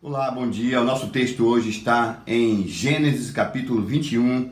Olá, bom dia. O nosso texto hoje está em Gênesis capítulo 21,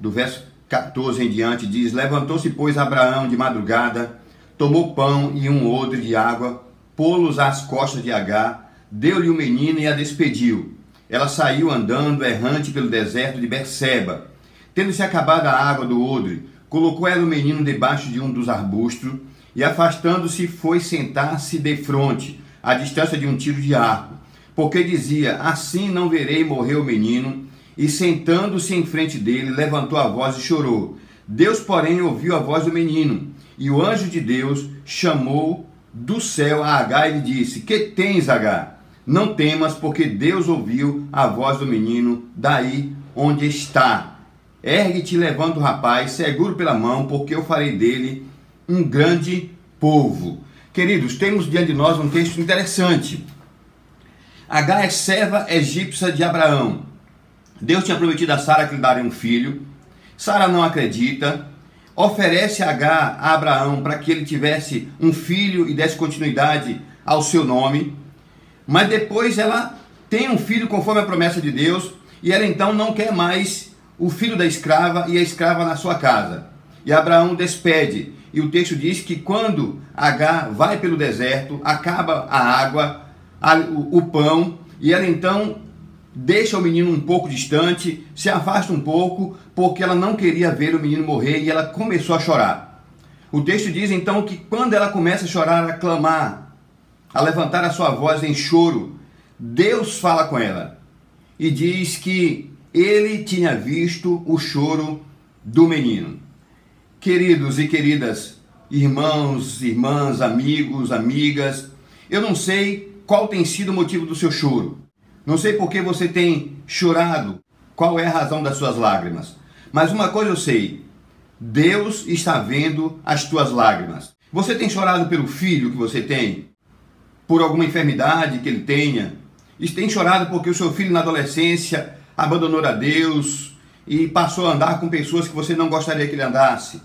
do verso 14 em diante. Diz: Levantou-se, pois, Abraão de madrugada, tomou pão e um odre de água, pô-los às costas de Agar, deu-lhe o menino e a despediu. Ela saiu andando errante pelo deserto de Berseba. Tendo-se acabado a água do odre, colocou ela o menino debaixo de um dos arbustos e, afastando-se, foi sentar-se de frente, à distância de um tiro de arco porque dizia: Assim não verei morrer o menino. E sentando-se em frente dele, levantou a voz e chorou. Deus, porém, ouviu a voz do menino. E o anjo de Deus chamou do céu a Agar e lhe disse: Que tens, Agar? Não temas, porque Deus ouviu a voz do menino daí onde está. Ergue-te levanta o rapaz, seguro pela mão, porque eu farei dele um grande povo. Queridos, temos diante de nós um texto interessante. H é serva egípcia de Abraão. Deus tinha prometido a Sara que lhe daria um filho. Sara não acredita. Oferece H a Abraão para que ele tivesse um filho e desse continuidade ao seu nome. Mas depois ela tem um filho conforme a promessa de Deus e ela então não quer mais o filho da escrava e a escrava na sua casa. E Abraão despede. E o texto diz que quando H vai pelo deserto, acaba a água, a, o, o pão e ela então deixa o menino um pouco distante, se afasta um pouco, porque ela não queria ver o menino morrer e ela começou a chorar. O texto diz então que quando ela começa a chorar, a clamar, a levantar a sua voz em choro, Deus fala com ela e diz que ele tinha visto o choro do menino. Queridos e queridas, irmãos, irmãs, amigos, amigas, eu não sei qual tem sido o motivo do seu choro. Não sei por que você tem chorado, qual é a razão das suas lágrimas. Mas uma coisa eu sei: Deus está vendo as tuas lágrimas. Você tem chorado pelo filho que você tem? Por alguma enfermidade que ele tenha? E tem chorado porque o seu filho na adolescência abandonou a Deus e passou a andar com pessoas que você não gostaria que ele andasse?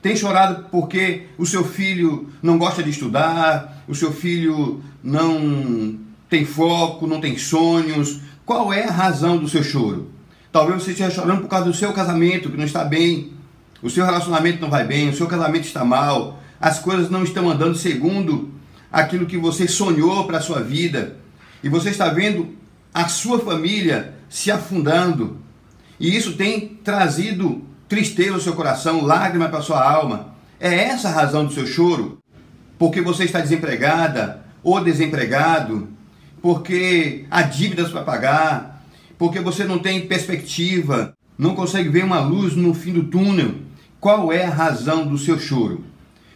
Tem chorado porque o seu filho não gosta de estudar, o seu filho não tem foco, não tem sonhos. Qual é a razão do seu choro? Talvez você esteja chorando por causa do seu casamento que não está bem, o seu relacionamento não vai bem, o seu casamento está mal, as coisas não estão andando segundo aquilo que você sonhou para a sua vida. E você está vendo a sua família se afundando. E isso tem trazido tristeza ao seu coração, lágrima para sua alma. É essa a razão do seu choro? Porque você está desempregada ou desempregado, porque há dívidas para pagar, porque você não tem perspectiva, não consegue ver uma luz no fim do túnel. Qual é a razão do seu choro?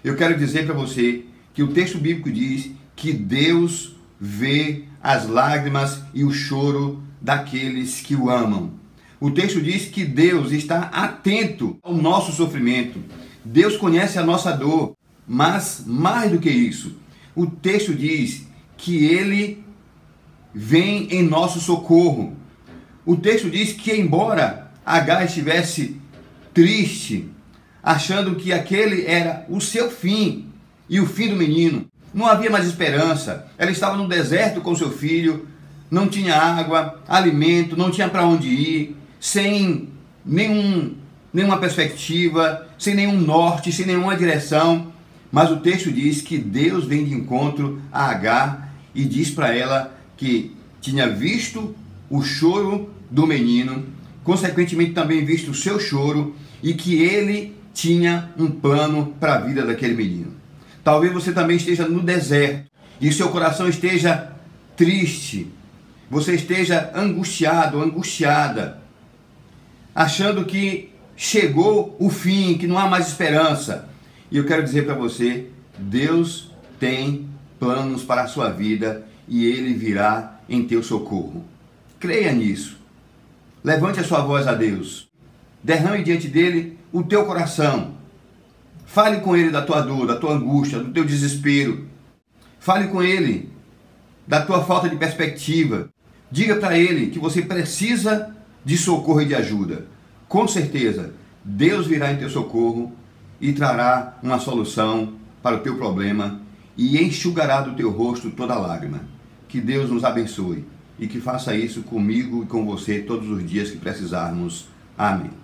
Eu quero dizer para você que o texto bíblico diz que Deus vê as lágrimas e o choro daqueles que o amam. O texto diz que Deus está atento ao nosso sofrimento. Deus conhece a nossa dor. Mas, mais do que isso, o texto diz que ele vem em nosso socorro. O texto diz que, embora Agar estivesse triste, achando que aquele era o seu fim e o fim do menino, não havia mais esperança. Ela estava no deserto com seu filho, não tinha água, alimento, não tinha para onde ir sem nenhum, nenhuma perspectiva, sem nenhum norte, sem nenhuma direção. Mas o texto diz que Deus vem de encontro a Agar e diz para ela que tinha visto o choro do menino, consequentemente também visto o seu choro e que ele tinha um plano para a vida daquele menino. Talvez você também esteja no deserto e seu coração esteja triste, você esteja angustiado, angustiada, achando que chegou o fim, que não há mais esperança. E eu quero dizer para você, Deus tem planos para a sua vida e ele virá em teu socorro. Creia nisso. Levante a sua voz a Deus. Derrame diante dele o teu coração. Fale com ele da tua dor, da tua angústia, do teu desespero. Fale com ele da tua falta de perspectiva. Diga para ele que você precisa de socorro e de ajuda. Com certeza, Deus virá em teu socorro e trará uma solução para o teu problema e enxugará do teu rosto toda lágrima. Que Deus nos abençoe e que faça isso comigo e com você todos os dias que precisarmos. Amém.